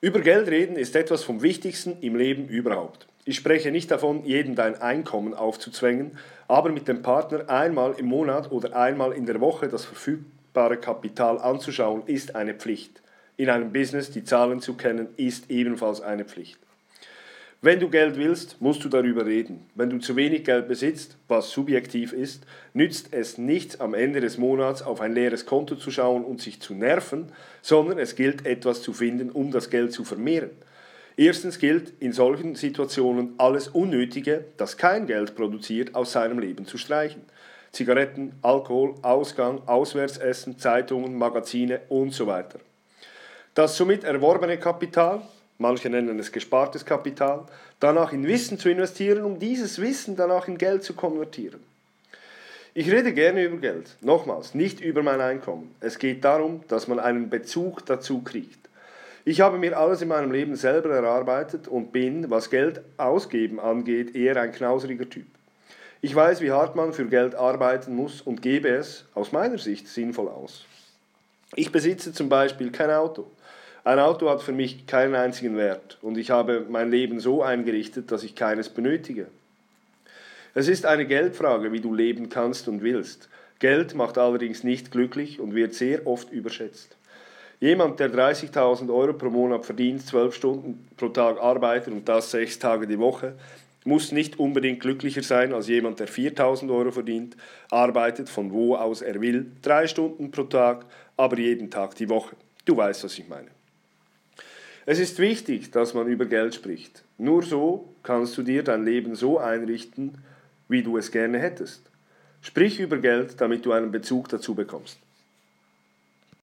Über Geld reden ist etwas vom Wichtigsten im Leben überhaupt. Ich spreche nicht davon, jedem dein Einkommen aufzuzwängen, aber mit dem Partner einmal im Monat oder einmal in der Woche das verfügbare Kapital anzuschauen, ist eine Pflicht. In einem Business die Zahlen zu kennen, ist ebenfalls eine Pflicht. Wenn du Geld willst, musst du darüber reden. Wenn du zu wenig Geld besitzt, was subjektiv ist, nützt es nichts am Ende des Monats auf ein leeres Konto zu schauen und sich zu nerven, sondern es gilt etwas zu finden, um das Geld zu vermehren. Erstens gilt in solchen Situationen alles Unnötige, das kein Geld produziert, aus seinem Leben zu streichen. Zigaretten, Alkohol, Ausgang, Auswärtsessen, Zeitungen, Magazine und so weiter. Das somit erworbene Kapital manche nennen es gespartes Kapital, danach in Wissen zu investieren, um dieses Wissen danach in Geld zu konvertieren. Ich rede gerne über Geld, nochmals, nicht über mein Einkommen. Es geht darum, dass man einen Bezug dazu kriegt. Ich habe mir alles in meinem Leben selber erarbeitet und bin, was Geld ausgeben angeht, eher ein knauseriger Typ. Ich weiß, wie hart man für Geld arbeiten muss und gebe es aus meiner Sicht sinnvoll aus. Ich besitze zum Beispiel kein Auto. Ein Auto hat für mich keinen einzigen Wert und ich habe mein Leben so eingerichtet, dass ich keines benötige. Es ist eine Geldfrage, wie du leben kannst und willst. Geld macht allerdings nicht glücklich und wird sehr oft überschätzt. Jemand, der 30.000 Euro pro Monat verdient, 12 Stunden pro Tag arbeitet und das sechs Tage die Woche, muss nicht unbedingt glücklicher sein als jemand, der 4.000 Euro verdient, arbeitet von wo aus er will, drei Stunden pro Tag, aber jeden Tag die Woche. Du weißt, was ich meine. Es ist wichtig, dass man über Geld spricht. Nur so kannst du dir dein Leben so einrichten, wie du es gerne hättest. Sprich über Geld, damit du einen Bezug dazu bekommst.